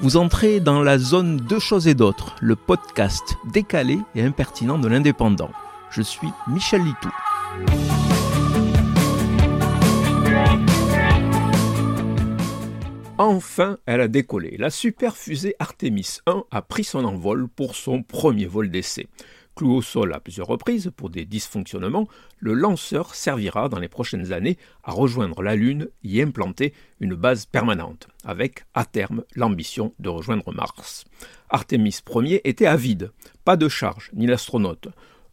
Vous entrez dans la zone Deux choses et d'autres, le podcast décalé et impertinent de l'indépendant. Je suis Michel Litou. Enfin, elle a décollé. La super fusée Artemis 1 a pris son envol pour son premier vol d'essai. Cloué au sol à plusieurs reprises pour des dysfonctionnements, le lanceur servira dans les prochaines années à rejoindre la Lune et y implanter une base permanente, avec à terme l'ambition de rejoindre Mars. Artemis Ier était avide, pas de charge ni l'astronaute.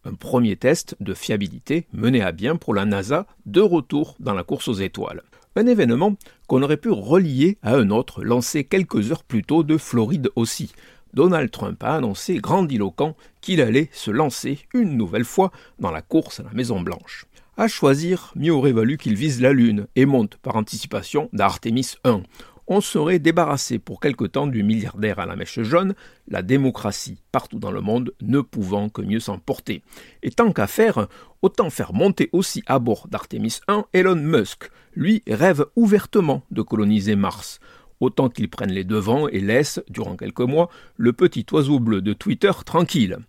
Un premier test de fiabilité mené à bien pour la NASA de retour dans la course aux étoiles. Un événement qu'on aurait pu relier à un autre lancé quelques heures plus tôt de Floride aussi, Donald Trump a annoncé grandiloquent qu'il allait se lancer une nouvelle fois dans la course à la Maison-Blanche. À choisir, mieux aurait valu qu'il vise la Lune et monte par anticipation d'Artemis 1. On serait débarrassé pour quelque temps du milliardaire à la mèche jaune, la démocratie partout dans le monde ne pouvant que mieux s'en porter. Et tant qu'à faire, autant faire monter aussi à bord d'Artemis 1 Elon Musk. Lui rêve ouvertement de coloniser Mars autant qu'ils prennent les devants et laissent, durant quelques mois, le petit oiseau bleu de Twitter tranquille.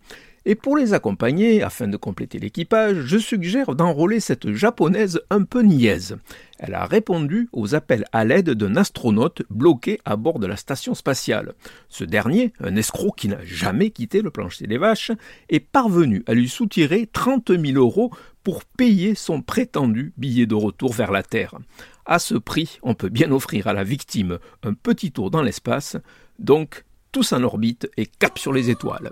Et pour les accompagner, afin de compléter l'équipage, je suggère d'enrôler cette japonaise un peu niaise. Elle a répondu aux appels à l'aide d'un astronaute bloqué à bord de la station spatiale. Ce dernier, un escroc qui n'a jamais quitté le plancher des vaches, est parvenu à lui soutirer 30 000 euros pour payer son prétendu billet de retour vers la Terre. À ce prix, on peut bien offrir à la victime un petit tour dans l'espace, donc tous en orbite et cap sur les étoiles.